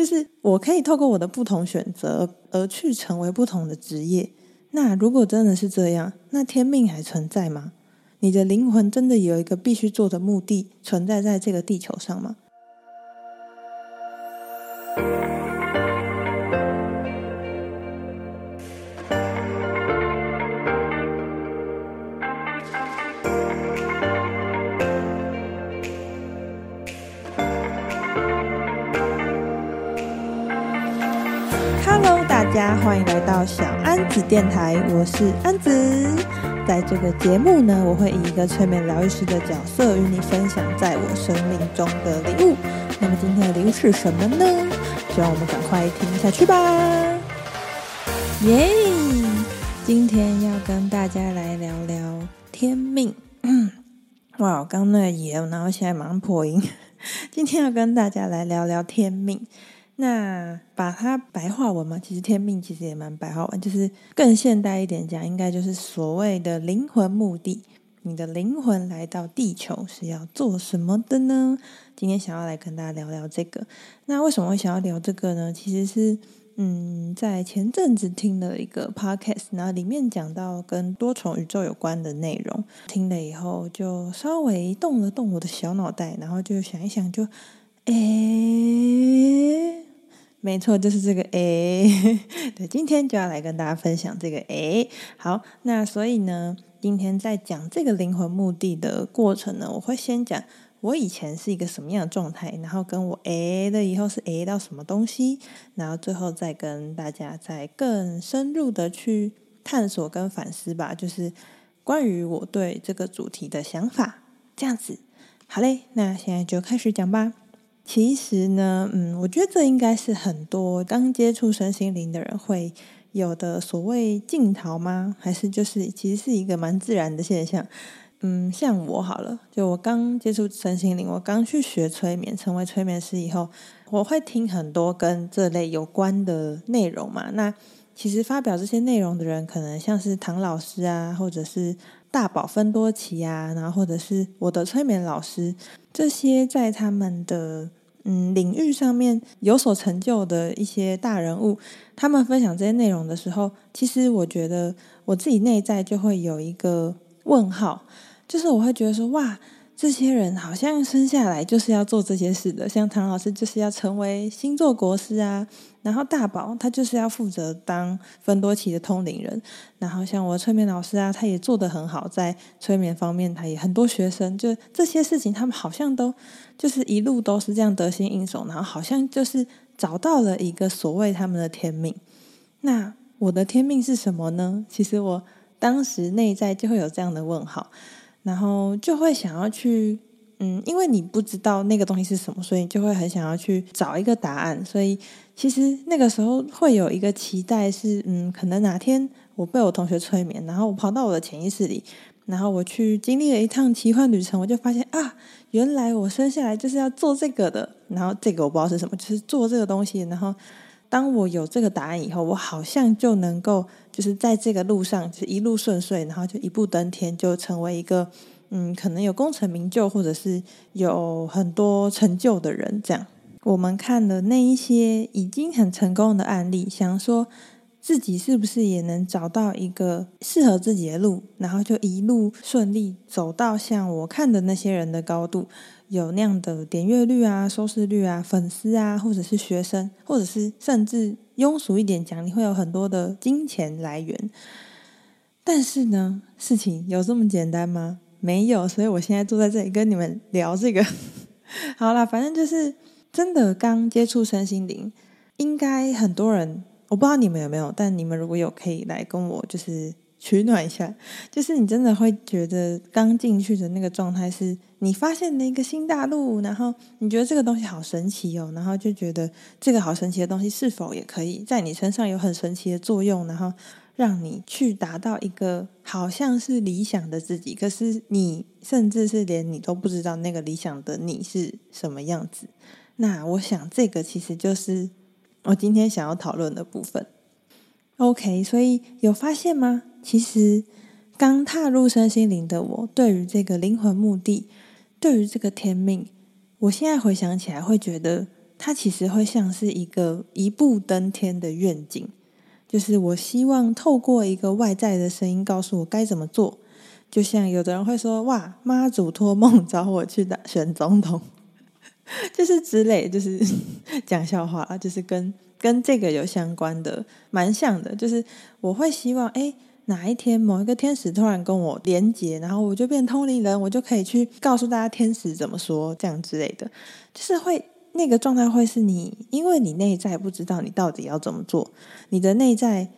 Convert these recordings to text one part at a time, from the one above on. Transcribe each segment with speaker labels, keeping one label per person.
Speaker 1: 就是我可以透过我的不同选择而去成为不同的职业。那如果真的是这样，那天命还存在吗？你的灵魂真的有一个必须做的目的存在在这个地球上吗？家欢迎来到小安子电台，我是安子。在这个节目呢，我会以一个催眠疗愈师的角色与你分享在我生命中的礼物。那么今天的礼物是什么呢？希望我们赶快听下去吧。耶！今天要跟大家来聊聊天命。哇，刚刚那个耶，然后现在马上破音。今天要跟大家来聊聊天命。那把它白话文嘛，其实天命其实也蛮白话文，就是更现代一点讲，应该就是所谓的灵魂目的。你的灵魂来到地球是要做什么的呢？今天想要来跟大家聊聊这个。那为什么会想要聊这个呢？其实是嗯，在前阵子听了一个 podcast，然后里面讲到跟多重宇宙有关的内容，听了以后就稍微动了动我的小脑袋，然后就想一想就，就诶。没错，就是这个诶，对，今天就要来跟大家分享这个诶。好，那所以呢，今天在讲这个灵魂目的的过程呢，我会先讲我以前是一个什么样的状态，然后跟我诶的以后是诶到什么东西，然后最后再跟大家再更深入的去探索跟反思吧，就是关于我对这个主题的想法，这样子。好嘞，那现在就开始讲吧。其实呢，嗯，我觉得这应该是很多刚接触身心灵的人会有的所谓镜头吗？还是就是其实是一个蛮自然的现象？嗯，像我好了，就我刚接触身心灵，我刚去学催眠，成为催眠师以后，我会听很多跟这类有关的内容嘛。那其实发表这些内容的人，可能像是唐老师啊，或者是大宝芬多奇啊，然后或者是我的催眠老师，这些在他们的。嗯，领域上面有所成就的一些大人物，他们分享这些内容的时候，其实我觉得我自己内在就会有一个问号，就是我会觉得说，哇。这些人好像生下来就是要做这些事的，像唐老师就是要成为星座国师啊，然后大宝他就是要负责当芬多奇的通灵人，然后像我催眠老师啊，他也做得很好，在催眠方面他也很多学生，就这些事情他们好像都就是一路都是这样得心应手，然后好像就是找到了一个所谓他们的天命。那我的天命是什么呢？其实我当时内在就会有这样的问号。然后就会想要去，嗯，因为你不知道那个东西是什么，所以就会很想要去找一个答案。所以其实那个时候会有一个期待是，嗯，可能哪天我被我同学催眠，然后我跑到我的潜意识里，然后我去经历了一趟奇幻旅程，我就发现啊，原来我生下来就是要做这个的。然后这个我不知道是什么，就是做这个东西。然后当我有这个答案以后，我好像就能够。就是在这个路上，就一路顺遂，然后就一步登天，就成为一个嗯，可能有功成名就，或者是有很多成就的人。这样，我们看了那一些已经很成功的案例，想说自己是不是也能找到一个适合自己的路，然后就一路顺利走到像我看的那些人的高度，有那样的点阅率啊、收视率啊、粉丝啊，或者是学生，或者是甚至。庸俗一点讲，你会有很多的金钱来源，但是呢，事情有这么简单吗？没有，所以我现在坐在这里跟你们聊这个。好啦，反正就是真的刚接触身心灵，应该很多人，我不知道你们有没有，但你们如果有，可以来跟我就是。取暖一下，就是你真的会觉得刚进去的那个状态是你发现了一个新大陆，然后你觉得这个东西好神奇哦，然后就觉得这个好神奇的东西是否也可以在你身上有很神奇的作用，然后让你去达到一个好像是理想的自己，可是你甚至是连你都不知道那个理想的你是什么样子。那我想这个其实就是我今天想要讨论的部分。OK，所以有发现吗？其实刚踏入身心灵的我，对于这个灵魂目的，对于这个天命，我现在回想起来会觉得它其实会像是一个一步登天的愿景，就是我希望透过一个外在的声音告诉我该怎么做。就像有的人会说：“哇，妈祖托梦找我去当选总统。”就是之类，就是讲笑话，就是跟跟这个有相关的，蛮像的。就是我会希望，哎，哪一天某一个天使突然跟我连接，然后我就变通灵人，我就可以去告诉大家天使怎么说，这样之类的，就是会。那个状态会是你，因为你内在不知道你到底要怎么做，你的内在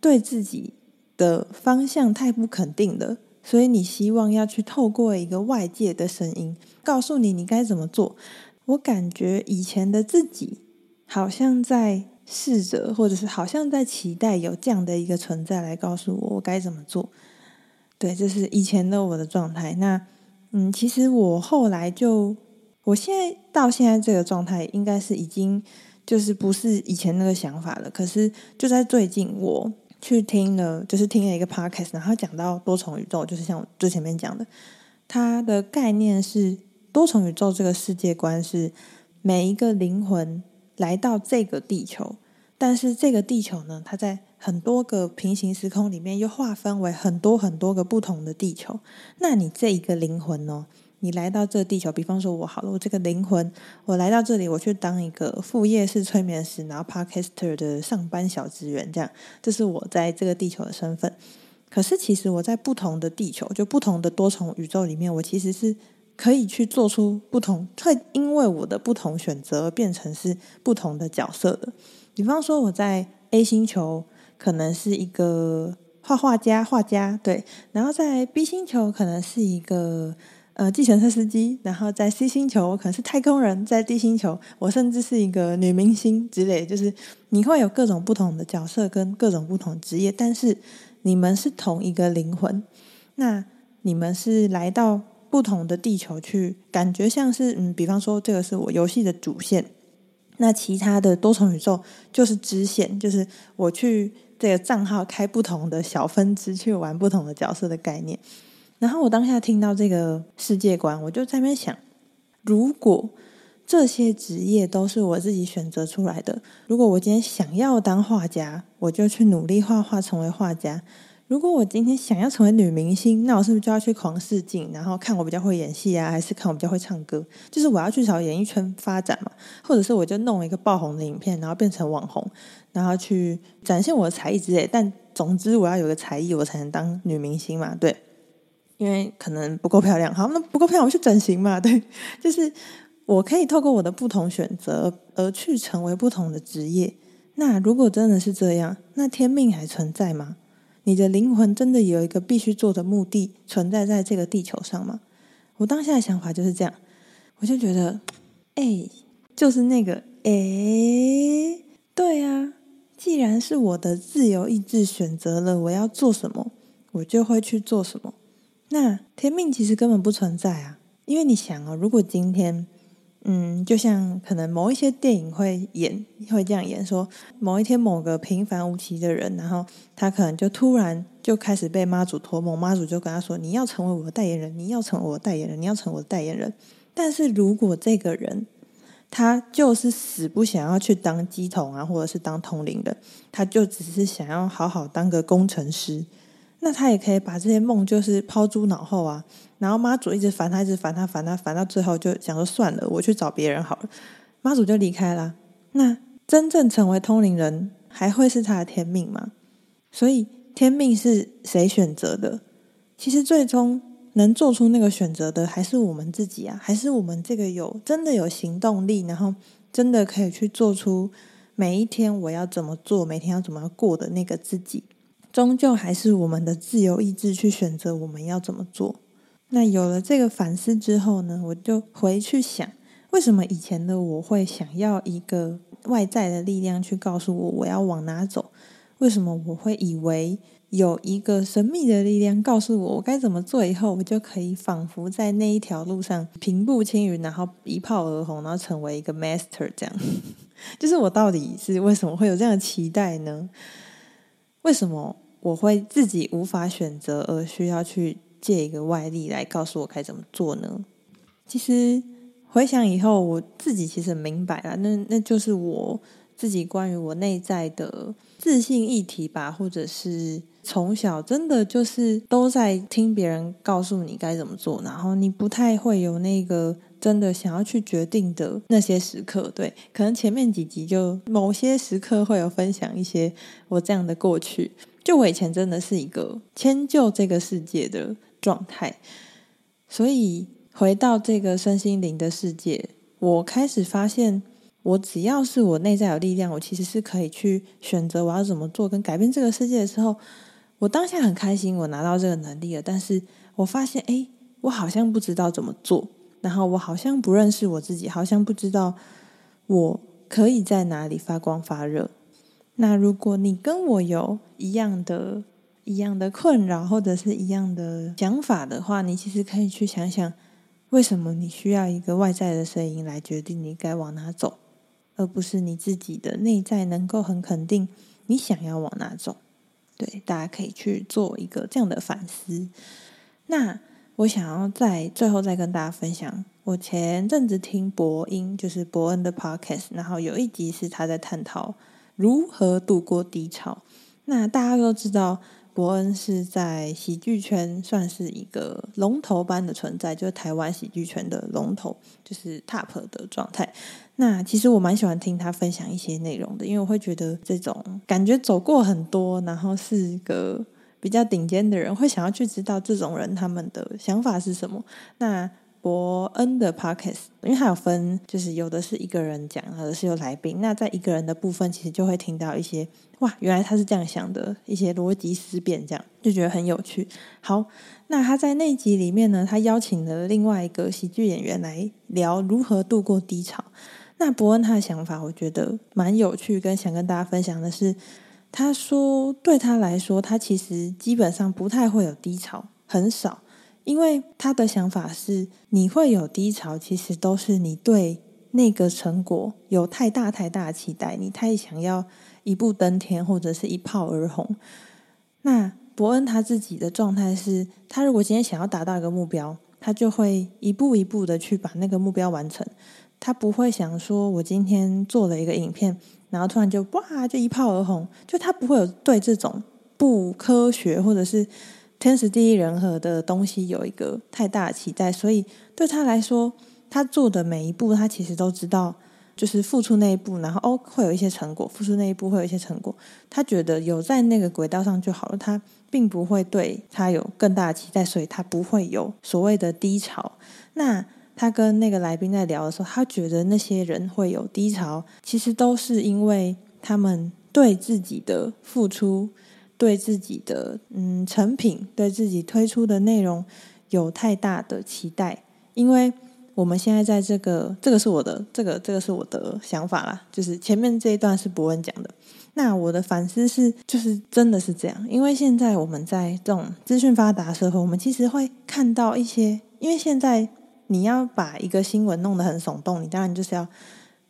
Speaker 1: 对自己的方向太不肯定了，所以你希望要去透过一个外界的声音告诉你你该怎么做。我感觉以前的自己好像在试着，或者是好像在期待有这样的一个存在来告诉我我该怎么做。对，这是以前的我的状态。那嗯，其实我后来就。我现在到现在这个状态，应该是已经就是不是以前那个想法了。可是就在最近，我去听了，就是听了一个 podcast，然后讲到多重宇宙，就是像我最前面讲的，它的概念是多重宇宙这个世界观是每一个灵魂来到这个地球，但是这个地球呢，它在很多个平行时空里面又划分为很多很多个不同的地球。那你这一个灵魂呢？你来到这地球，比方说我好了，我这个灵魂，我来到这里，我去当一个副业式催眠师，然后 Podcaster 的上班小职员，这样，这是我在这个地球的身份。可是其实我在不同的地球，就不同的多重宇宙里面，我其实是可以去做出不同，会因为我的不同选择而变成是不同的角色的。比方说我在 A 星球可能是一个画画家，画家，对，然后在 B 星球可能是一个。呃，计程车司机，然后在 C 星球我可能是太空人，在 D 星球我甚至是一个女明星之类，就是你会有各种不同的角色跟各种不同职业，但是你们是同一个灵魂，那你们是来到不同的地球去，感觉像是嗯，比方说这个是我游戏的主线，那其他的多重宇宙就是支线，就是我去这个账号开不同的小分支去玩不同的角色的概念。然后我当下听到这个世界观，我就在那边想：如果这些职业都是我自己选择出来的，如果我今天想要当画家，我就去努力画画，成为画家；如果我今天想要成为女明星，那我是不是就要去狂试镜，然后看我比较会演戏啊，还是看我比较会唱歌？就是我要去朝演艺圈发展嘛，或者是我就弄一个爆红的影片，然后变成网红，然后去展现我的才艺之类。但总之，我要有个才艺，我才能当女明星嘛，对。因为可能不够漂亮，好，那不够漂亮，我去整形嘛。对，就是我可以透过我的不同选择而去成为不同的职业。那如果真的是这样，那天命还存在吗？你的灵魂真的有一个必须做的目的存在在这个地球上吗？我当下的想法就是这样，我就觉得，哎，就是那个，哎，对啊，既然是我的自由意志选择了我要做什么，我就会去做什么。那天命其实根本不存在啊，因为你想哦，如果今天，嗯，就像可能某一些电影会演，会这样演说，某一天某个平凡无奇的人，然后他可能就突然就开始被妈祖托梦，妈祖就跟他说：“你要成为我的代言人，你要成为我的代言人，你要成为我的代言人。”但是如果这个人他就是死不想要去当乩童啊，或者是当通灵的，他就只是想要好好当个工程师。那他也可以把这些梦就是抛诸脑后啊，然后妈祖一直烦他，一直烦他，烦他，烦到最后就想说算了，我去找别人好了。妈祖就离开了。那真正成为通灵人，还会是他的天命吗？所以天命是谁选择的？其实最终能做出那个选择的，还是我们自己啊，还是我们这个有真的有行动力，然后真的可以去做出每一天我要怎么做，每天要怎么过的那个自己。终究还是我们的自由意志去选择我们要怎么做。那有了这个反思之后呢，我就回去想，为什么以前的我会想要一个外在的力量去告诉我我要往哪走？为什么我会以为有一个神秘的力量告诉我我该怎么做？以后我就可以仿佛在那一条路上平步青云，然后一炮而红，然后成为一个 master 这样。就是我到底是为什么会有这样的期待呢？为什么我会自己无法选择，而需要去借一个外力来告诉我该怎么做呢？其实回想以后，我自己其实明白了，那那就是我自己关于我内在的自信议题吧，或者是从小真的就是都在听别人告诉你该怎么做，然后你不太会有那个真的想要去决定的那些时刻。对，可能前面几集就某些时刻会有分享一些我这样的过去。就我以前真的是一个迁就这个世界的状态，所以。回到这个身心灵的世界，我开始发现，我只要是我内在有力量，我其实是可以去选择我要怎么做，跟改变这个世界的时候，我当下很开心，我拿到这个能力了。但是我发现，哎，我好像不知道怎么做，然后我好像不认识我自己，好像不知道我可以在哪里发光发热。那如果你跟我有一样的、一样的困扰，或者是一样的想法的话，你其实可以去想想。为什么你需要一个外在的声音来决定你该往哪走，而不是你自己的内在能够很肯定你想要往哪走？对，大家可以去做一个这样的反思。那我想要在最后再跟大家分享，我前阵子听博恩，就是伯恩的 podcast，然后有一集是他在探讨如何度过低潮。那大家都知道。伯恩是在喜剧圈算是一个龙头般的存在，就是台湾喜剧圈的龙头，就是 top 的状态。那其实我蛮喜欢听他分享一些内容的，因为我会觉得这种感觉走过很多，然后是一个比较顶尖的人，会想要去知道这种人他们的想法是什么。那伯恩的 podcast，因为他有分，就是有的是一个人讲，有的是有来宾。那在一个人的部分，其实就会听到一些哇，原来他是这样想的，一些逻辑思辨，这样就觉得很有趣。好，那他在那集里面呢，他邀请了另外一个喜剧演员来聊如何度过低潮。那伯恩他的想法，我觉得蛮有趣，跟想跟大家分享的是，他说对他来说，他其实基本上不太会有低潮，很少。因为他的想法是，你会有低潮，其实都是你对那个成果有太大太大的期待，你太想要一步登天或者是一炮而红。那伯恩他自己的状态是，他如果今天想要达到一个目标，他就会一步一步的去把那个目标完成。他不会想说，我今天做了一个影片，然后突然就哇就一炮而红，就他不会有对这种不科学或者是。天时地利人和的东西有一个太大的期待，所以对他来说，他做的每一步，他其实都知道，就是付出那一步，然后哦会有一些成果，付出那一步会有一些成果。他觉得有在那个轨道上就好了，他并不会对他有更大的期待，所以他不会有所谓的低潮。那他跟那个来宾在聊的时候，他觉得那些人会有低潮，其实都是因为他们对自己的付出。对自己的嗯成品，对自己推出的内容有太大的期待，因为我们现在在这个，这个是我的，这个这个是我的想法啦，就是前面这一段是博恩讲的，那我的反思是，就是真的是这样，因为现在我们在这种资讯发达社会，我们其实会看到一些，因为现在你要把一个新闻弄得很耸动，你当然就是要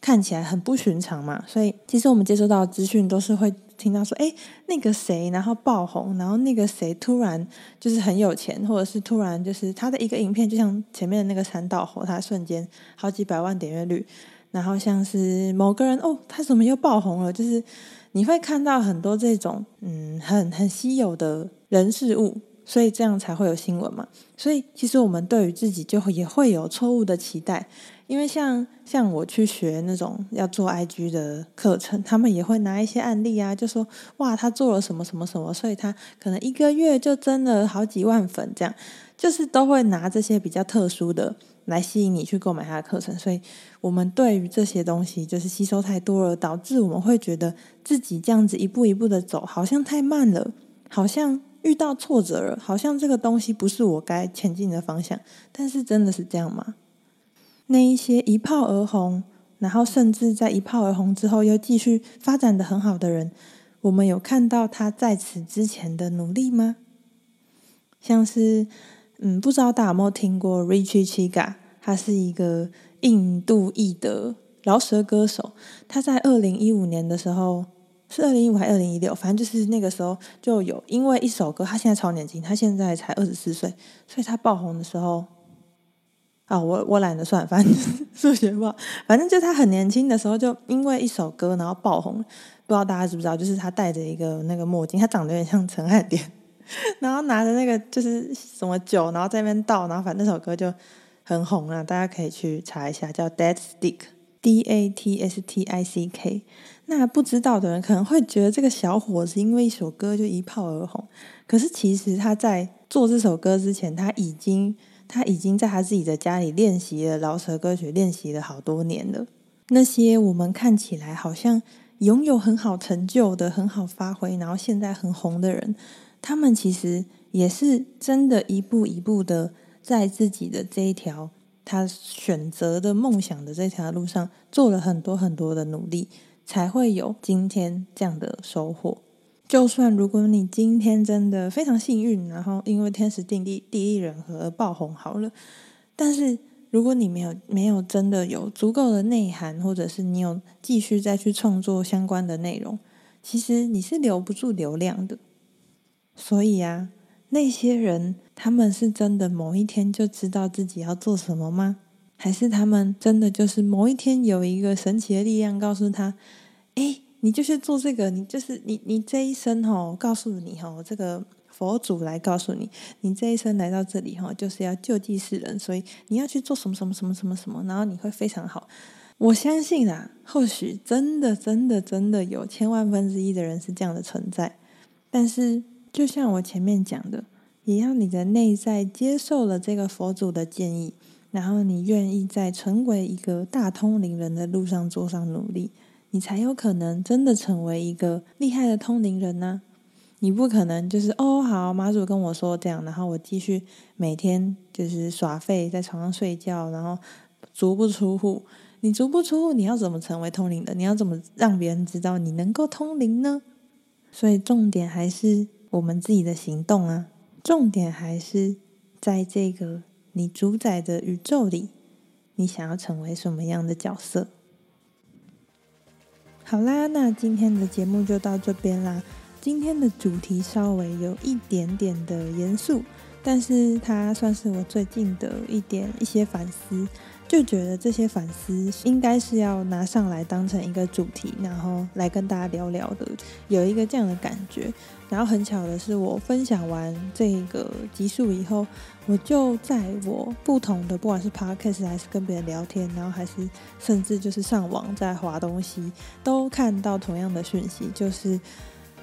Speaker 1: 看起来很不寻常嘛，所以其实我们接收到资讯都是会。听到说，哎，那个谁，然后爆红，然后那个谁突然就是很有钱，或者是突然就是他的一个影片，就像前面的那个山道猴，他瞬间好几百万点阅率，然后像是某个人哦，他怎么又爆红了？就是你会看到很多这种嗯，很很稀有的人事物，所以这样才会有新闻嘛。所以其实我们对于自己就也会有错误的期待。因为像像我去学那种要做 IG 的课程，他们也会拿一些案例啊，就说哇，他做了什么什么什么，所以他可能一个月就增了好几万粉，这样就是都会拿这些比较特殊的来吸引你去购买他的课程。所以我们对于这些东西就是吸收太多了，导致我们会觉得自己这样子一步一步的走，好像太慢了，好像遇到挫折了，好像这个东西不是我该前进的方向。但是真的是这样吗？那一些一炮而红，然后甚至在一炮而红之后又继续发展得很好的人，我们有看到他在此之前的努力吗？像是，嗯，不知道大家有没有听过 Richie Chiga，他是一个印度裔的饶舌歌手。他在二零一五年的时候，是二零一五还是二零一六？反正就是那个时候就有因为一首歌，他现在超年轻，他现在才二十四岁，所以他爆红的时候。啊，我我懒得算，反正数学不好，反正就他很年轻的时候就因为一首歌然后爆红，不知道大家知不知道？就是他戴着一个那个墨镜，他长得有点像陈汉典，然后拿着那个就是什么酒，然后在那边倒，然后反正那首歌就很红了，大家可以去查一下，叫 Dead Stick，D A T S T I C K。那不知道的人可能会觉得这个小伙子因为一首歌就一炮而红，可是其实他在做这首歌之前，他已经。他已经在他自己的家里练习了饶舌歌曲，练习了好多年了。那些我们看起来好像拥有很好成就的、很好发挥，然后现在很红的人，他们其实也是真的一步一步的在自己的这一条他选择的梦想的这条路上做了很多很多的努力，才会有今天这样的收获。就算如果你今天真的非常幸运，然后因为天时地利地利人和而爆红好了，但是如果你没有没有真的有足够的内涵，或者是你有继续再去创作相关的内容，其实你是留不住流量的。所以啊，那些人他们是真的某一天就知道自己要做什么吗？还是他们真的就是某一天有一个神奇的力量告诉他，哎？你就是做这个，你就是你，你这一生哈，告诉你哈，这个佛祖来告诉你，你这一生来到这里哈，就是要救济世人，所以你要去做什么什么什么什么什么，然后你会非常好。我相信啊，或许真的真的真的有千万分之一的人是这样的存在，但是就像我前面讲的，也要你的内在接受了这个佛祖的建议，然后你愿意在成为一个大通灵人的路上做上努力。你才有可能真的成为一个厉害的通灵人呢、你不可能就是哦，好，妈祖跟我说这样，然后我继续每天就是耍废，在床上睡觉，然后足不出户。你足不出户，你要怎么成为通灵的？你要怎么让别人知道你能够通灵呢？所以重点还是我们自己的行动啊。重点还是在这个你主宰的宇宙里，你想要成为什么样的角色？好啦，那今天的节目就到这边啦。今天的主题稍微有一点点的严肃，但是它算是我最近的一点一些反思。就觉得这些反思应该是要拿上来当成一个主题，然后来跟大家聊聊的，有一个这样的感觉。然后很巧的是，我分享完这个集数以后，我就在我不同的，不管是 podcast 还是跟别人聊天，然后还是甚至就是上网在滑东西，都看到同样的讯息，就是，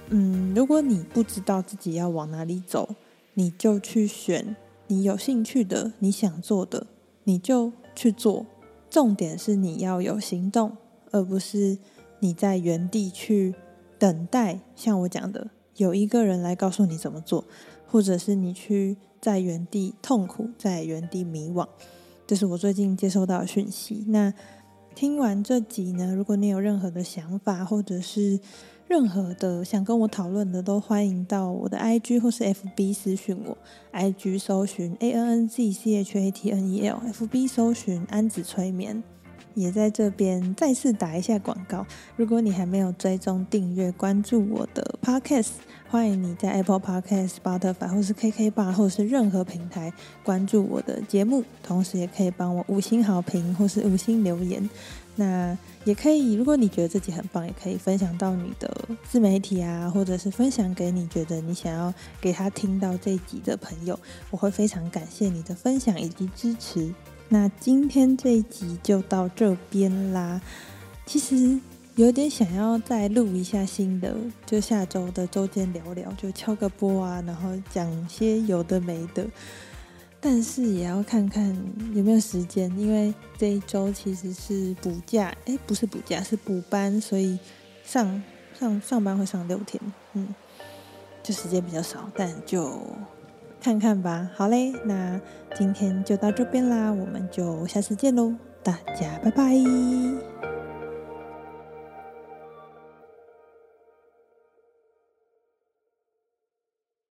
Speaker 1: 嗯，如果你不知道自己要往哪里走，你就去选你有兴趣的、你想做的，你就。去做，重点是你要有行动，而不是你在原地去等待。像我讲的，有一个人来告诉你怎么做，或者是你去在原地痛苦，在原地迷惘。这是我最近接收到的讯息。那听完这集呢，如果你有任何的想法，或者是任何的想跟我讨论的，都欢迎到我的 IG 或是 FB 私讯我。IG 搜寻 A N N Z C H A T N E L，FB 搜寻安子催眠，也在这边再次打一下广告。如果你还没有追踪订阅关注我的 Podcast，欢迎你在 Apple Podcast、Spotify 或是 KK 吧或是任何平台关注我的节目，同时也可以帮我五星好评或是五星留言。那也可以，如果你觉得自己很棒，也可以分享到你的自媒体啊，或者是分享给你觉得你想要给他听到这一集的朋友，我会非常感谢你的分享以及支持。那今天这一集就到这边啦。其实有点想要再录一下新的，就下周的周间聊聊，就敲个播啊，然后讲些有的没的。但是也要看看有没有时间，因为这一周其实是补假，诶，不是补假，是补班，所以上上上班会上六天，嗯，就时间比较少，但就看看吧。好嘞，那今天就到这边啦，我们就下次见喽，大家拜拜。